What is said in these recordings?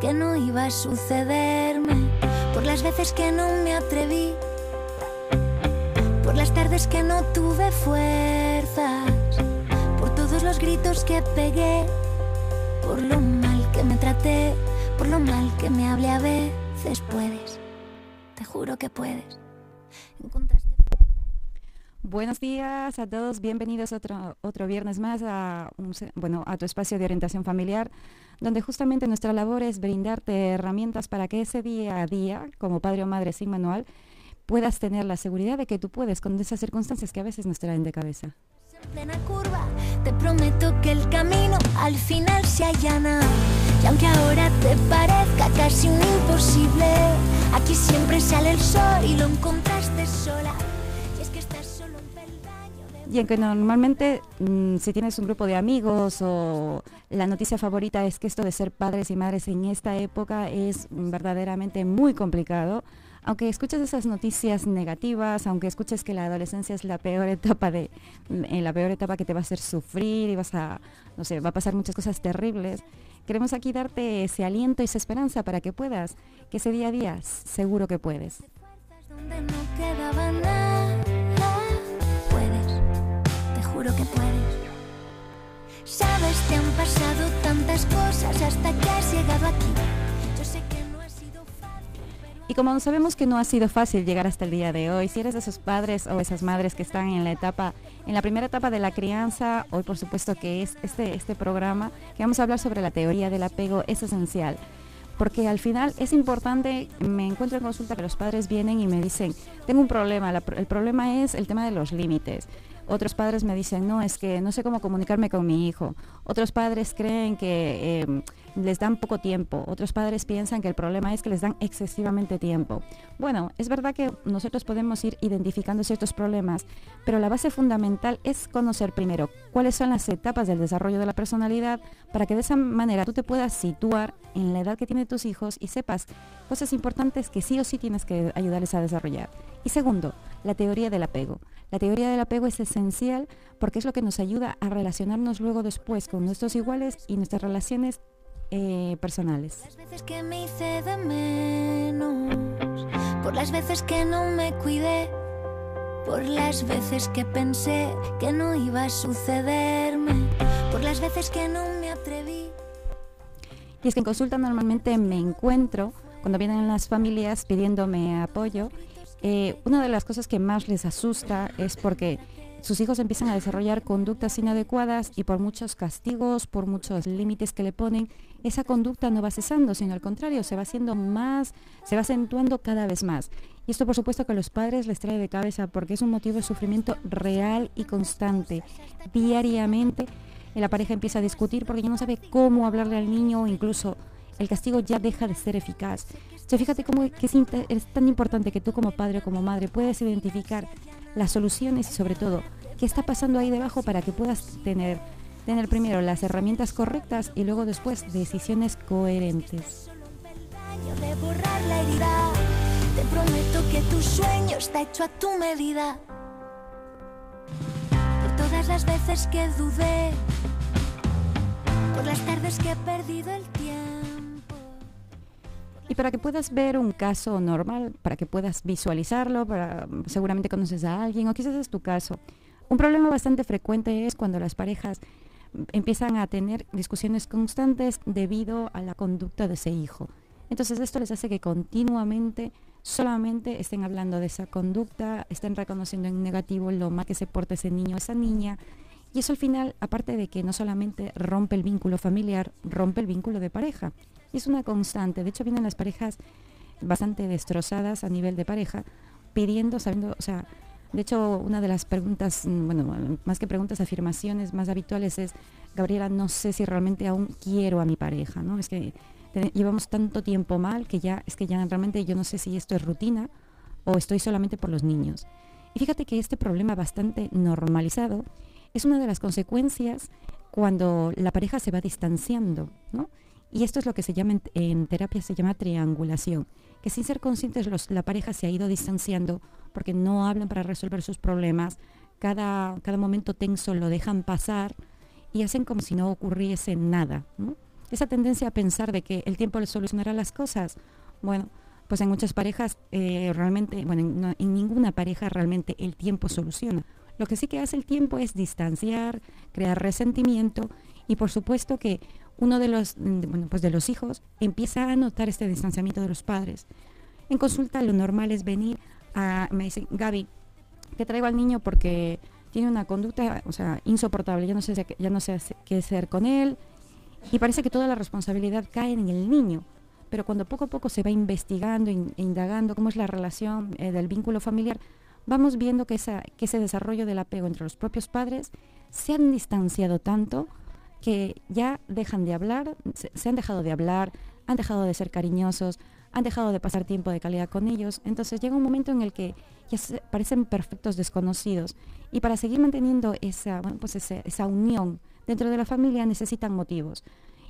que no iba a sucederme, por las veces que no me atreví, por las tardes que no tuve fuerzas, por todos los gritos que pegué, por lo mal que me traté, por lo mal que me hablé a veces puedes, te juro que puedes. Encontraste Buenos días a todos, bienvenidos otro, otro viernes más a, un bueno, a tu espacio de orientación familiar, donde justamente nuestra labor es brindarte herramientas para que ese día a día, como padre o madre sin manual, puedas tener la seguridad de que tú puedes con esas circunstancias que a veces nos traen de cabeza. en plena curva, te prometo que el camino al final se allana. Y aunque ahora te parezca casi un imposible, aquí siempre sale el sol y lo encontraste sola. Y es que estás solo un peldaño Y aunque normalmente mm, si tienes un grupo de amigos o la noticia favorita es que esto de ser padres y madres en esta época es verdaderamente muy complicado, aunque escuches esas noticias negativas, aunque escuches que la adolescencia es la peor etapa de en la peor etapa que te va a hacer sufrir y vas a no sé, va a pasar muchas cosas terribles. Queremos aquí darte ese aliento y esa esperanza para que puedas, que ese día a día seguro que puedes. Te juro que puedes. Sabes, te han pasado tantas cosas hasta que has llegado aquí. Y como sabemos que no ha sido fácil llegar hasta el día de hoy, si eres de esos padres o esas madres que están en la etapa, en la primera etapa de la crianza, hoy por supuesto que es este, este programa, que vamos a hablar sobre la teoría del apego, es esencial. Porque al final es importante, me encuentro en consulta que los padres vienen y me dicen, tengo un problema, el problema es el tema de los límites. Otros padres me dicen, no, es que no sé cómo comunicarme con mi hijo. Otros padres creen que eh, les dan poco tiempo. Otros padres piensan que el problema es que les dan excesivamente tiempo. Bueno, es verdad que nosotros podemos ir identificando ciertos problemas, pero la base fundamental es conocer primero cuáles son las etapas del desarrollo de la personalidad para que de esa manera tú te puedas situar en la edad que tienen tus hijos y sepas cosas importantes que sí o sí tienes que ayudarles a desarrollar. Y segundo, la teoría del apego. La teoría del apego es esencial porque es lo que nos ayuda a relacionarnos luego después con nuestros iguales y nuestras relaciones eh, personales. las veces que me hice de menos, por las veces que no me cuidé, por las veces que pensé que no iba a sucederme, por las veces que no me atreví. Y es que en consulta normalmente me encuentro, cuando vienen las familias pidiéndome apoyo, eh, una de las cosas que más les asusta es porque sus hijos empiezan a desarrollar conductas inadecuadas y por muchos castigos, por muchos límites que le ponen, esa conducta no va cesando, sino al contrario, se va haciendo más, se va acentuando cada vez más. Y esto por supuesto que a los padres les trae de cabeza porque es un motivo de sufrimiento real y constante, diariamente la pareja empieza a discutir porque ya no sabe cómo hablarle al niño o incluso el castigo ya deja de ser eficaz. O sea, fíjate cómo es, es tan importante que tú como padre o como madre puedas identificar las soluciones y sobre todo qué está pasando ahí debajo para que puedas tener, tener primero las herramientas correctas y luego después decisiones coherentes. Por todas las veces que dudé, por las tardes que he perdido el tiempo. Y para que puedas ver un caso normal, para que puedas visualizarlo, para, seguramente conoces a alguien o quizás es tu caso. Un problema bastante frecuente es cuando las parejas empiezan a tener discusiones constantes debido a la conducta de ese hijo. Entonces esto les hace que continuamente solamente estén hablando de esa conducta, estén reconociendo en negativo lo mal que se porta ese niño o esa niña. Y eso al final, aparte de que no solamente rompe el vínculo familiar, rompe el vínculo de pareja. Y es una constante. De hecho, vienen las parejas bastante destrozadas a nivel de pareja, pidiendo, sabiendo, o sea, de hecho, una de las preguntas, mm, bueno, más que preguntas, afirmaciones más habituales es, Gabriela, no sé si realmente aún quiero a mi pareja, ¿no? Es que llevamos tanto tiempo mal que ya, es que ya realmente yo no sé si esto es rutina o estoy solamente por los niños. Y fíjate que este problema bastante normalizado es una de las consecuencias cuando la pareja se va distanciando, ¿no? Y esto es lo que se llama en, terapia, se llama triangulación, que sin ser conscientes los- la pareja se ha ido distanciando porque no hablan para resolver sus problemas, cada, cada momento tenso lo dejan pasar y hacen como si no ocurriese nada. esa tendencia a pensar de que el tiempo solucionará las cosas. Bueno, pues en muchas parejas eh, realmente, bueno, en, ninguna pareja realmente el tiempo soluciona. Lo que sí que hace el tiempo es distanciar, crear resentimiento y por supuesto que uno de los, bueno, pues de los hijos empieza a notar este distanciamiento de los padres. En consulta lo normal es venir a, me dice, Gaby, que traigo al niño porque tiene una conducta, o sea, insoportable, ya no sé, ya no sé qué hacer con él y parece que toda la responsabilidad cae en el niño. Pero cuando poco a poco se va investigando e indagando cómo es la relación eh, del vínculo familiar, vamos viendo que, esa, que ese desarrollo del apego entre los propios padres se han distanciado tanto que ya dejan de hablar, se, han dejado de hablar, han dejado de ser cariñosos, han dejado de pasar tiempo de calidad con ellos. Entonces llega un momento en el que ya parecen perfectos desconocidos. Y para seguir manteniendo esa, pues esa unión dentro de la familia necesitan motivos.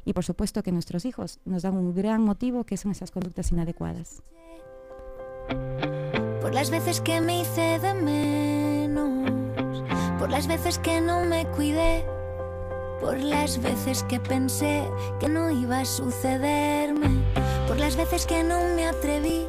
Y por supuesto que nuestros hijos nos dan un gran motivo que son esas conductas inadecuadas. Por las veces que me hice de menos, por las veces que no me cuidé por las veces que pensé que no iba a sucederme, por las veces que no me atreví.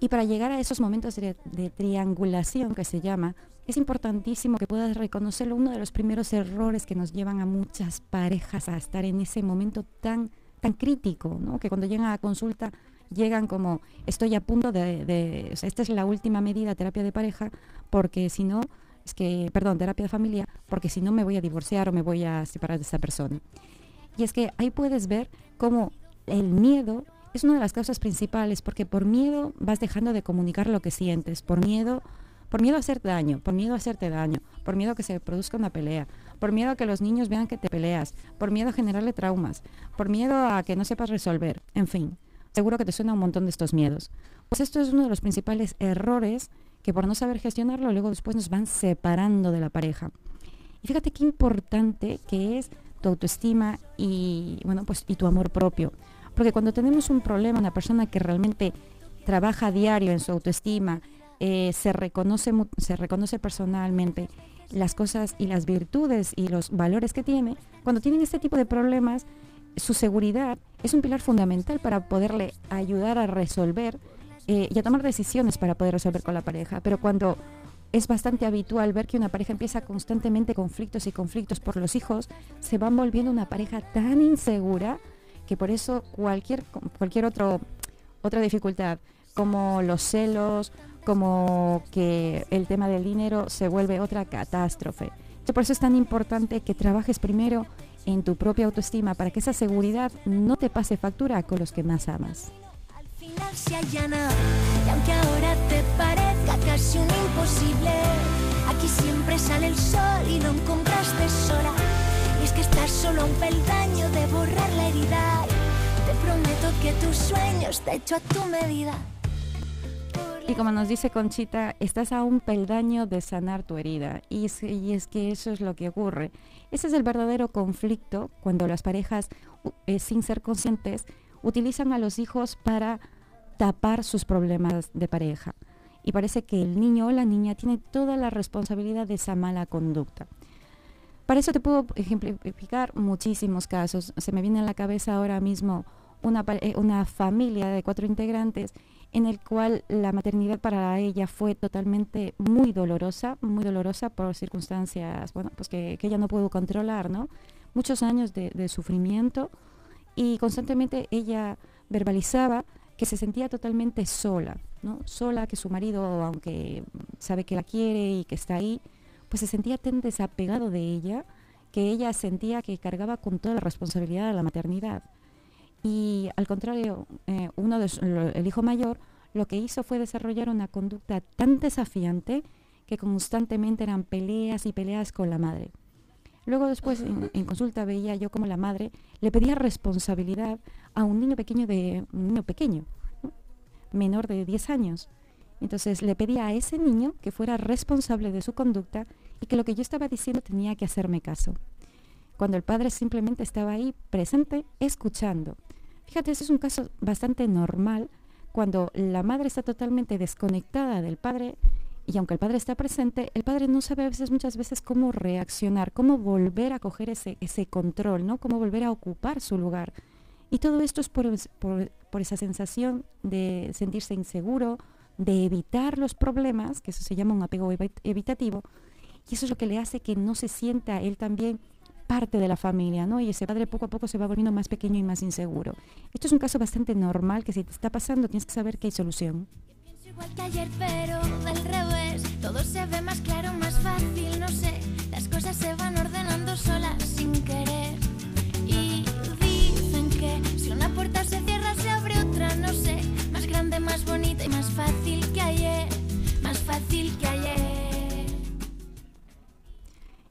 Y para llegar a esos momentos de, triangulación que se llama, es importantísimo que puedas reconocerlo. Uno de los primeros errores que nos llevan a muchas parejas a estar en ese momento tan, tan crítico, ¿no? que cuando llegan a consulta llegan como estoy a punto de, de esta es la última medida terapia de pareja, porque si no es que, perdón, terapia de familia, porque si no me voy a divorciar o me voy a separar de esa persona. Y es que ahí puedes ver cómo el miedo es una de las causas principales, porque por miedo vas dejando de comunicar lo que sientes, por miedo, por miedo a hacer daño, por miedo a hacerte daño, por miedo a que se produzca una pelea, por miedo a que los niños vean que te peleas, por miedo a generarle traumas, por miedo a que no sepas resolver, en fin. Seguro que te suena un montón de estos miedos. Pues esto es uno de los principales errores que por no saber gestionarlo, luego después nos van separando de la pareja. Y fíjate qué importante que es tu autoestima y, bueno, pues, y tu amor propio. Porque cuando tenemos un problema, una persona que realmente trabaja diario en su autoestima, eh, se, reconoce, se reconoce personalmente las cosas y las virtudes y los valores que tiene, cuando tienen este tipo de problemas, su seguridad es un pilar fundamental para poderle ayudar a resolver eh, y a tomar decisiones para poder resolver con la pareja. Pero cuando es bastante habitual ver que una pareja empieza constantemente conflictos y conflictos por los hijos, se van volviendo una pareja tan insegura que por eso cualquier, cualquier otro, otra dificultad, como los celos, como que el tema del dinero se vuelve otra catástrofe. Por eso es tan importante que trabajes primero en tu propia autoestima para que esa seguridad no te pase factura con los que más amas se allana. Y aunque ahora te parezca casi un imposible, aquí siempre sale el sol y no encontraste sola. Y es que estás solo a un peldaño de borrar la herida. Te prometo que tus sueños te hecho a tu medida. Y como nos dice Conchita, estás a un peldaño de sanar tu herida. Y es, y es, que eso es lo que ocurre. Ese es el verdadero conflicto cuando las parejas, eh, sin ser conscientes, utilizan a los hijos para tapar sus problemas de pareja. Y parece que el niño o la niña tiene toda la responsabilidad de esa mala conducta. Para eso te puedo ejemplificar muchísimos casos. Se me viene a la cabeza ahora mismo una, eh, una familia de cuatro integrantes en el cual la maternidad para ella fue totalmente muy dolorosa, muy dolorosa por circunstancias, bueno, pues que, ella no pudo controlar, ¿no? Muchos años de, de sufrimiento y constantemente ella verbalizaba que se sentía totalmente sola, ¿no? Sola, que su marido, aunque sabe que la quiere y que está ahí, pues se sentía tan desapegado de ella que ella sentía que cargaba con toda la responsabilidad de la maternidad. Y al contrario, eh, uno de el hijo mayor lo que hizo fue desarrollar una conducta tan desafiante que constantemente eran peleas y peleas con la madre. Luego después en, consulta veía yo como la madre le pedía responsabilidad a un niño pequeño de un niño pequeño, menor de 10 años. Entonces le pedía a ese niño que fuera responsable de su conducta y que lo que yo estaba diciendo tenía que hacerme caso. Cuando el padre simplemente estaba ahí presente, escuchando. Fíjate, ese es un caso bastante normal cuando la madre está totalmente desconectada del padre y aunque el padre está presente, el padre no sabe a veces, muchas veces cómo reaccionar, cómo volver a coger ese, control, ¿no? Cómo volver a ocupar su lugar. Y todo esto es por, por, esa sensación de sentirse inseguro, de evitar los problemas, que eso se llama un apego evitativo, y eso es lo que le hace que no se sienta él también parte de la familia, ¿no? Y ese padre poco a poco se va volviendo más pequeño y más inseguro. Esto es un caso bastante normal que si te está pasando tienes que saber que hay solución. Igual que ayer, pero del revés. Todo se ve más claro, más fácil, no sé. Las cosas se van ordenando solas sin querer. Y dicen que si una puerta se cierra, se abre otra, no sé. Más grande, más bonita y más fácil que ayer. Más fácil que ayer.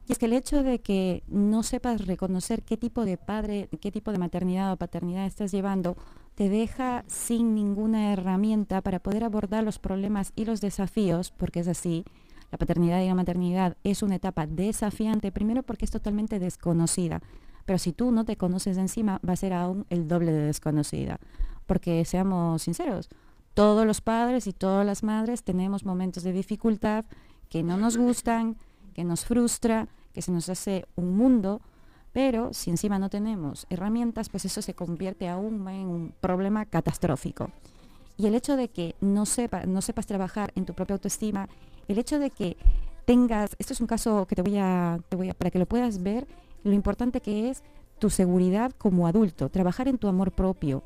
Y es que el hecho de que no sepas reconocer qué tipo de padre, qué tipo de maternidad o paternidad estás llevando, te deja sin ninguna herramienta para poder abordar los problemas y los desafíos, porque es así. La paternidad y la maternidad es una etapa desafiante, primero porque es totalmente desconocida, pero si tú no te conoces encima, va a ser aún el doble de desconocida. Porque seamos sinceros, todos los padres y todas las madres tenemos momentos de dificultad que no nos gustan, que nos frustra, que se nos hace un mundo, pero si encima no tenemos herramientas, pues eso se convierte aún en un problema catastrófico. Y el hecho de que no, sepa, no sepas trabajar en tu propia autoestima, el hecho de que tengas, esto es un caso que te voy a, te voy a para que lo puedas ver, lo importante que es tu seguridad como adulto, trabajar en tu amor propio,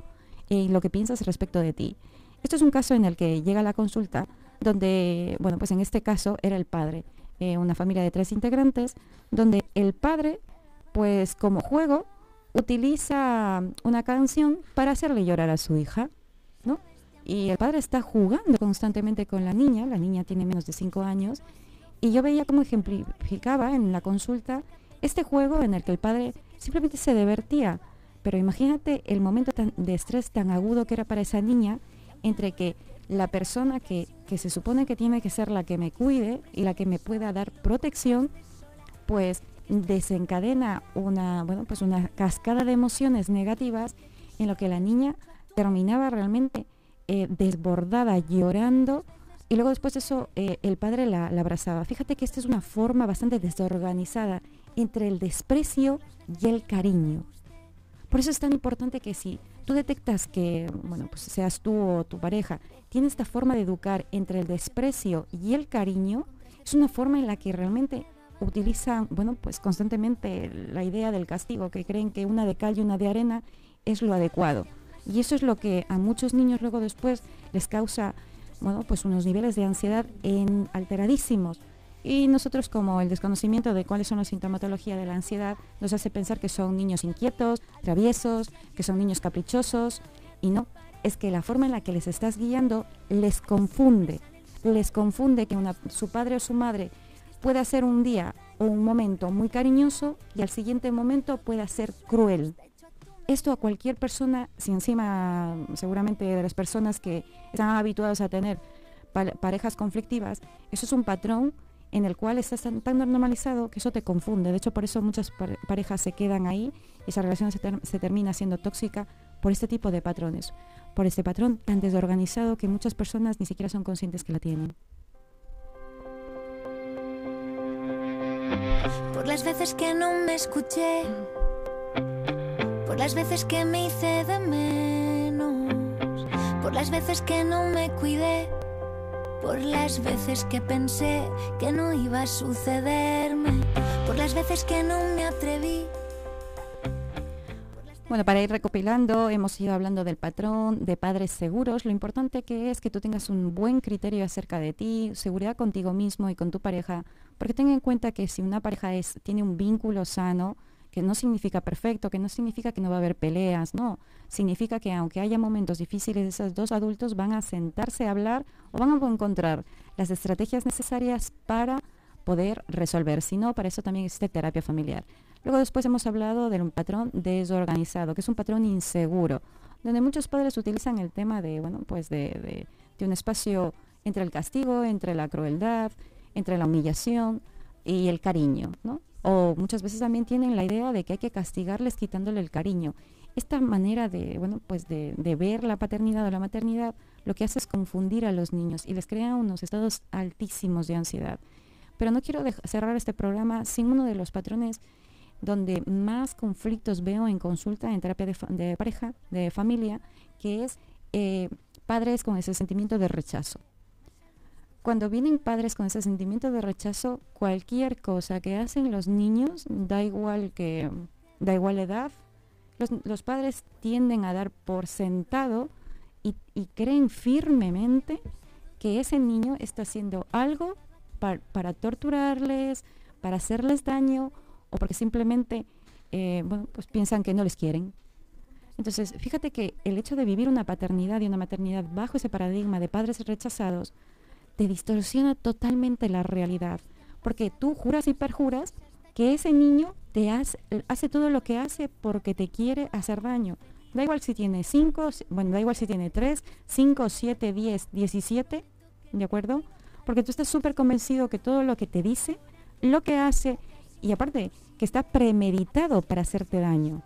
en lo que piensas respecto de ti. Esto es un caso en el que llega la consulta donde, bueno, pues en este caso era el padre, eh, una familia de tres integrantes, donde el padre pues como juego utiliza una canción para hacerle llorar a su hija, ¿no? Y el padre está jugando constantemente con la niña, la niña tiene menos de cinco años, y yo veía cómo ejemplificaba en la consulta este juego en el que el padre simplemente se divertía. Pero imagínate el momento de estrés tan agudo que era para esa niña entre que la persona que, que se supone que tiene que ser la que me cuide y la que me pueda dar protección, pues desencadena una, bueno, pues una cascada de emociones negativas en lo que la niña terminaba realmente eh, desbordada, llorando, y luego después de eso eh, el padre la, abrazaba. Fíjate que esta es una forma bastante desorganizada entre el desprecio y el cariño. Por eso es tan importante que si tú detectas que, bueno, pues seas tú o tu pareja, tiene esta forma de educar entre el desprecio y el cariño, es una forma en la que realmente utilizan, bueno, pues constantemente la idea del castigo, que creen que una de cal y una de arena es lo adecuado. Y eso es lo que a muchos niños luego después les causa, bueno, pues unos niveles de ansiedad en alteradísimos. Y nosotros como el desconocimiento de cuáles son las sintomatología de la ansiedad nos hace pensar que son niños inquietos, traviesos, que son niños caprichosos. Y no, es que la forma en la que les estás guiando les confunde. Les confunde que su padre o su madre puede ser un día o un momento muy cariñoso y al siguiente momento puede ser cruel. Esto a cualquier persona, si encima seguramente de las personas que están habituadas a tener parejas conflictivas, eso es un patrón en el cual estás tan, normalizado que eso te confunde. De hecho, por eso muchas parejas se quedan ahí y esa relación se, se termina siendo tóxica por este tipo de patrones, por este patrón tan desorganizado que muchas personas ni siquiera son conscientes que la tienen. Por las veces que no me escuché, por las veces que me hice de menos, por las veces que no me cuidé, por las veces que pensé que no iba a sucederme, por las veces que no me atreví bueno, para ir recopilando, hemos ido hablando del patrón de padres seguros. Lo importante que es que tú tengas un buen criterio acerca de ti, seguridad contigo mismo y con tu pareja, porque ten en cuenta que si una pareja tiene un vínculo sano, que no significa perfecto, que no significa que no va a haber peleas, no. Significa que aunque haya momentos difíciles, esos dos adultos van a sentarse a hablar o van a encontrar las estrategias necesarias para poder resolver. Si no, para eso también existe terapia familiar. Luego después hemos hablado de un patrón desorganizado, que es un patrón inseguro, donde muchos padres utilizan el tema de, bueno, pues de, un espacio entre el castigo, entre la crueldad, entre la humillación y el cariño, ¿no? O muchas veces también tienen la idea de que hay que castigarles quitándole el cariño. esta manera de, bueno, pues de, ver la paternidad o la maternidad, lo que hace es confundir a los niños y les crea unos estados altísimos de ansiedad. Pero no quiero cerrar este programa sin uno de los patrones donde más conflictos veo en consulta, en terapia de, pareja, de familia, que es eh, padres con ese sentimiento de rechazo. Cuando vienen padres con ese sentimiento de rechazo, cualquier cosa que hacen los niños, da igual que da igual edad, los, padres tienden a dar por sentado y, creen firmemente que ese niño está haciendo algo para torturarles, para hacerles daño o porque simplemente eh, pues piensan que no les quieren. Entonces, fíjate que el hecho de vivir una paternidad y una maternidad bajo ese paradigma de padres rechazados te distorsiona totalmente la realidad, porque tú juras y perjuras que ese niño te hace, hace todo lo que hace porque te quiere hacer daño. Da igual si tiene 5, bueno, da igual si tiene 3, 5, 7, 10, 17, ¿de acuerdo? Porque tú estás súper convencido que todo lo que te dice, lo que hace y aparte que está premeditado para hacerte daño.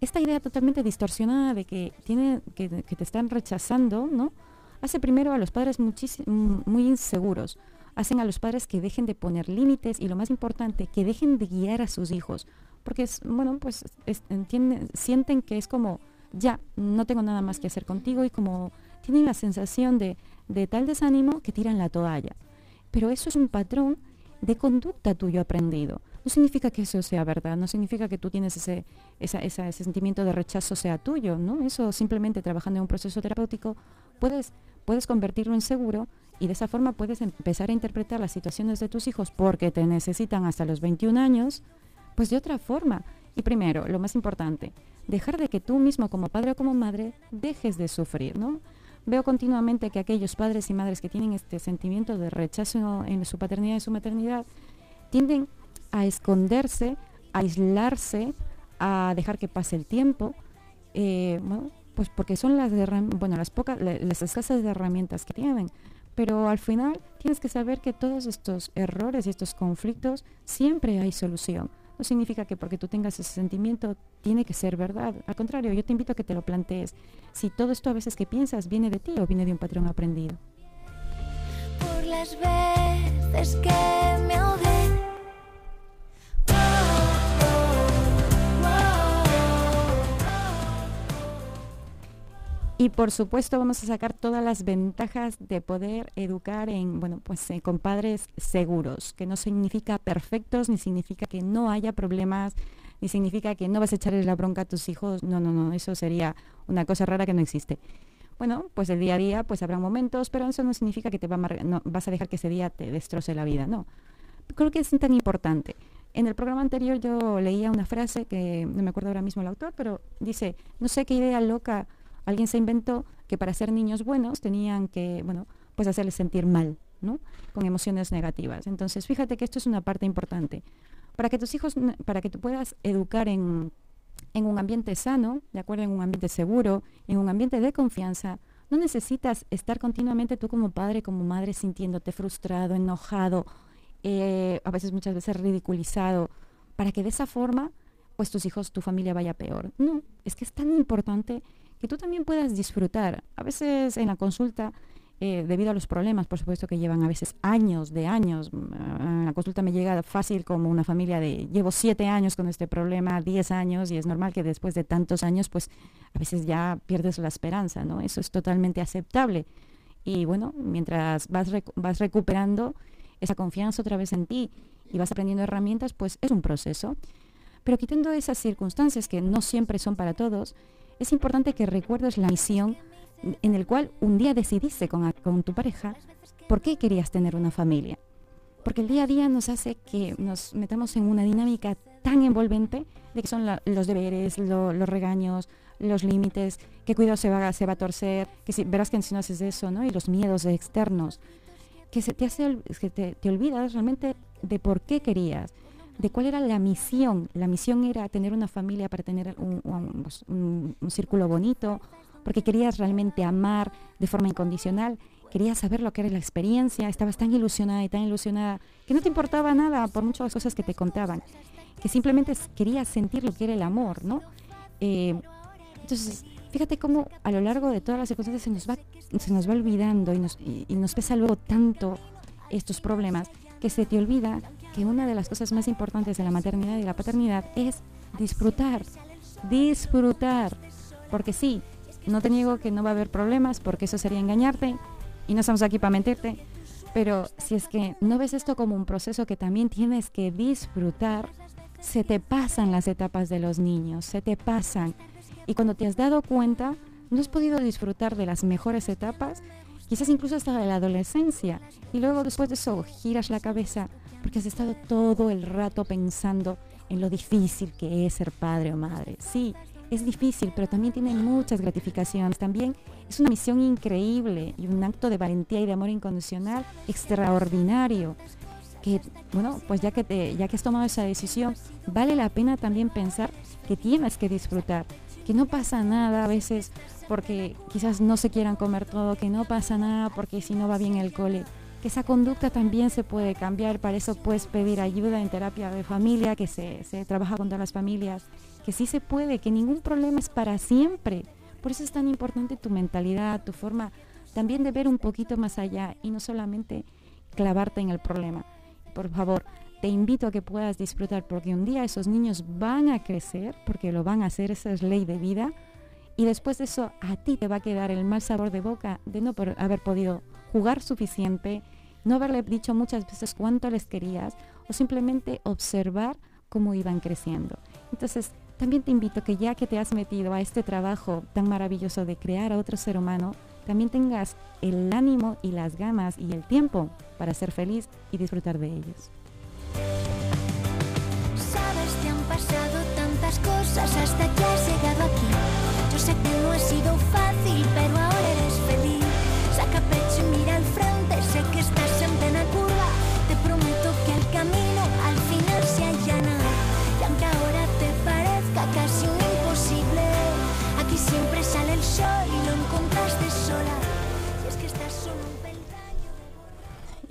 Esta idea totalmente distorsionada de que, tiene, que, te están rechazando, ¿no? Hace primero a los padres muy inseguros, hacen a los padres que dejen de poner límites y lo más importante, que dejen de guiar a sus hijos, porque bueno, pues entienden, sienten que es como, ya, no tengo nada más que hacer contigo y como tienen la sensación de, de tal desánimo que tiran la toalla. Pero eso es un patrón de conducta tuyo aprendido. No significa que eso sea verdad, no significa que tú tienes ese, ese sentimiento de rechazo sea tuyo, ¿no? Eso simplemente trabajando en un proceso terapéutico puedes, puedes convertirlo en seguro y de esa forma puedes empezar a interpretar las situaciones de tus hijos porque te necesitan hasta los 21 años, pues de otra forma. Y primero, lo más importante, dejar de que tú mismo como padre o como madre dejes de sufrir, ¿no? Veo continuamente que aquellos padres y madres que tienen este sentimiento de rechazo en su paternidad y su maternidad tienden a esconderse, a aislarse, a dejar que pase el tiempo, eh, pues porque son las, bueno, las pocas, las escasas herramientas que tienen. Pero al final tienes que saber que todos estos errores y estos conflictos siempre hay solución. No significa que porque tú tengas ese sentimiento tiene que ser verdad. Al contrario, yo te invito a que te lo plantees. Si todo esto a veces que piensas viene de ti o viene de un patrón aprendido. Por las veces que me Y por supuesto vamos a sacar todas las ventajas de poder educar en, bueno, pues eh, con padres seguros, que no significa perfectos, ni significa que no haya problemas, ni significa que no vas a echarle la bronca a tus hijos. No, no, no, eso sería una cosa rara que no existe. Bueno, pues el día a día pues habrá momentos, pero eso no significa que te va a no, vas a dejar que ese día te destroce la vida, no. Creo que es tan importante. En el programa anterior yo leía una frase que no me acuerdo ahora mismo el autor, pero dice, no sé qué idea loca Alguien se inventó que para ser niños buenos tenían que, bueno, pues hacerles sentir mal, ¿no? Con emociones negativas. Entonces, fíjate que esto es una parte importante. Para que tus hijos, para que tú puedas educar en, en un ambiente sano, de acuerdo, en un ambiente seguro, en un ambiente de confianza, no necesitas estar continuamente tú como padre, como madre, sintiéndote frustrado, enojado, eh, a veces muchas veces ridiculizado, para que de esa forma, pues tus hijos, tu familia vaya peor. No, es que es tan importante que tú también puedas disfrutar. A veces en la consulta, eh, debido a los problemas, por supuesto que llevan a veces años de años, mm, la consulta me llega fácil como una familia de llevo siete años con este problema, diez años, y es normal que después de tantos años, pues a veces ya pierdes la esperanza, ¿no? Eso es totalmente aceptable. Y bueno, mientras vas, vas recuperando esa confianza otra vez en ti y vas aprendiendo herramientas, pues es un proceso. Pero quitando esas circunstancias que no siempre son para todos, es importante que recuerdes la misión en el cual un día decidiste con, tu pareja por qué querías tener una familia. Porque el día a día nos hace que nos metamos en una dinámica tan envolvente de que son los deberes, los regaños, los límites, qué cuidado se va, a torcer, que si, verás que si no haces eso, ¿no? Y los miedos externos, que se te hace, que te olvidas realmente de por qué querías de cuál era la misión. La misión era tener una familia para tener un, círculo bonito, porque querías realmente amar de forma incondicional, querías saber lo que era la experiencia, estabas tan ilusionada y tan ilusionada que no te importaba nada por muchas cosas que te contaban, que simplemente querías sentir lo que era el amor, ¿no? Eh, Entonces, fíjate cómo a lo largo de todas las circunstancias se nos va, se nos va olvidando y nos, y nos pesa luego tanto estos problemas que se te olvida que una de las cosas más importantes de la maternidad y la paternidad es disfrutar, disfrutar. Porque sí, no te niego que no va a haber problemas, porque eso sería engañarte y no estamos aquí para mentirte. Pero si es que no ves esto como un proceso que también tienes que disfrutar, se te pasan las etapas de los niños, se te pasan. Y cuando te has dado cuenta, no has podido disfrutar de las mejores etapas, quizás incluso hasta la adolescencia. Y luego después de eso giras la cabeza porque has estado todo el rato pensando en lo difícil que es ser padre o madre. Sí, es difícil, pero también tiene muchas gratificaciones. También es una misión increíble y un acto de valentía y de amor incondicional extraordinario. Que, bueno, pues ya que, ya que has tomado esa decisión, vale la pena también pensar que tienes que disfrutar, que no pasa nada a veces porque quizás no se quieran comer todo, que no pasa nada porque si no va bien el cole, que esa conducta también se puede cambiar, para eso puedes pedir ayuda en terapia de familia, que se, se trabaja con todas las familias, que sí se puede, que ningún problema es para siempre. Por eso es tan importante tu mentalidad, tu forma también de ver un poquito más allá y no solamente clavarte en el problema. Por favor, te invito a que puedas disfrutar porque un día esos niños van a crecer, porque lo van a hacer, esa es ley de vida. Y después de eso a ti te va a quedar el mal sabor de boca de no haber podido jugar suficiente, no haberle dicho muchas veces cuánto les querías o simplemente observar cómo iban creciendo. Entonces, también te invito que ya que te has metido a este trabajo tan maravilloso de crear a otro ser humano, también tengas el ánimo y las ganas y el tiempo para ser feliz y disfrutar de ellos.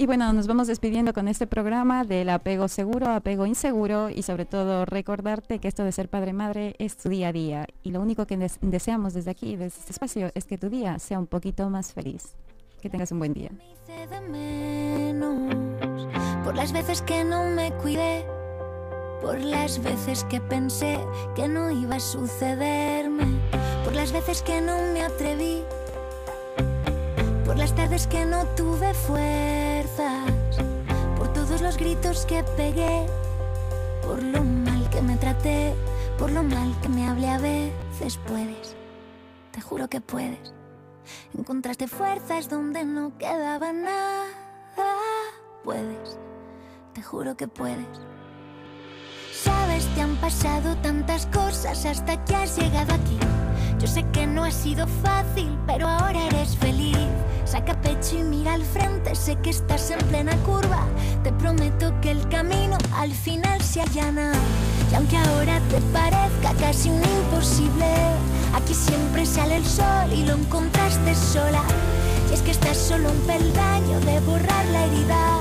Y bueno, nos vamos despidiendo con este programa del apego seguro, apego inseguro y sobre todo recordarte que esto de ser padre-madre es tu día a día y lo único que des- deseamos desde aquí, desde este espacio, es que tu día sea un poquito más feliz. Que tengas un buen día. Por las veces que no me cuidé, por las veces que pensé que no iba a sucederme, por las veces que no me atreví, por las tardes que no tuve todos los gritos que pegué, por lo mal que me traté, por lo mal que me hablé a veces puedes, te juro que puedes. Encontraste fuerzas donde no quedaba nada. Puedes, te juro que puedes. Sabes, te han pasado tantas cosas hasta que has llegado aquí. Yo sé que no ha sido fácil, pero ahora eres feliz. Saca pecho y mira al frente, sé que estás en plena curva. Te prometo que el camino al final se allana. Y aunque ahora te parezca casi un imposible, aquí siempre sale el sol y lo encontraste sola. Y es que estás solo un peldaño de borrar la herida.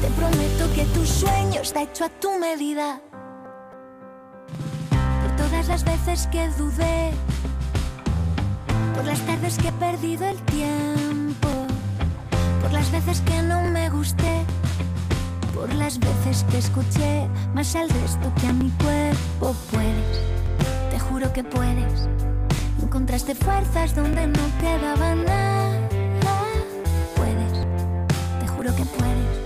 Te prometo que tu sueño está hecho a tu medida. Por todas las veces que dudé, por las tardes que he perdido el tiempo, las veces que no me gusté, por las veces que escuché más al resto que a mi cuerpo. Puedes, te juro que puedes. Encontraste fuerzas donde no quedaba nada. Puedes, te juro que puedes.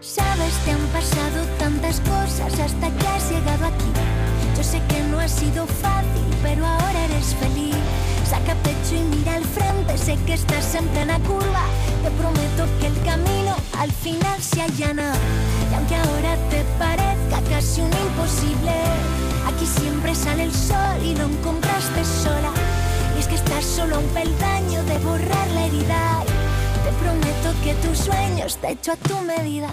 Sabes, te han pasado tantas cosas hasta que has llegado aquí. Yo sé que no ha sido fácil, pero ahora eres feliz. Saca pecho y mira al frente, sé que estás en plena curva. Te prometo que el camino al final se allana. Y aunque ahora te parezca casi un imposible, aquí siempre sale el sol y lo encontraste sola. Y es que estás solo a un peldaño de borrar la herida. Te prometo que tu sueño está hecho a tu medida.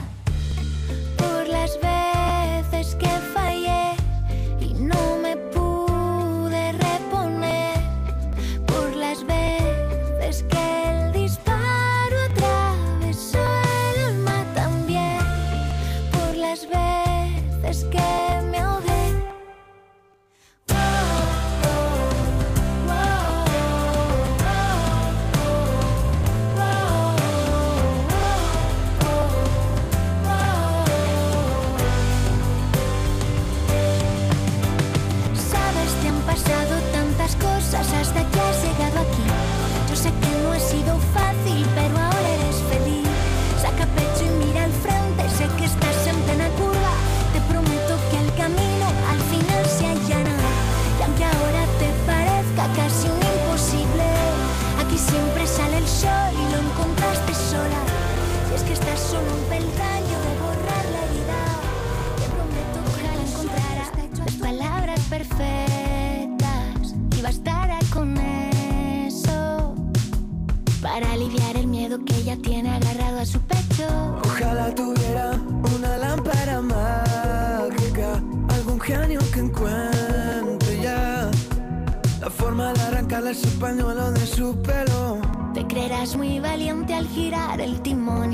Tiene agarrado a su pecho. Ojalá tuviera una lámpara mágica, algún genio que encuentre ya la forma de arrancarle ese pañuelo de su pelo. Te creerás muy valiente al girar el timón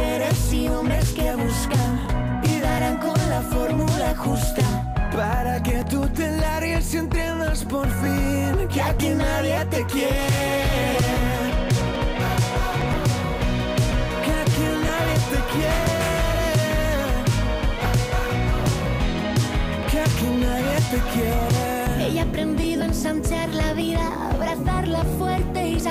mujeres y hombres que buscan y darán con la fórmula justa. Para que tú te largues y entiendas por fin que aquí nadie te quiere. Que aquí nadie te quiere. Que aquí nadie te quiere. Ella ha aprendido a ensanchar la vida,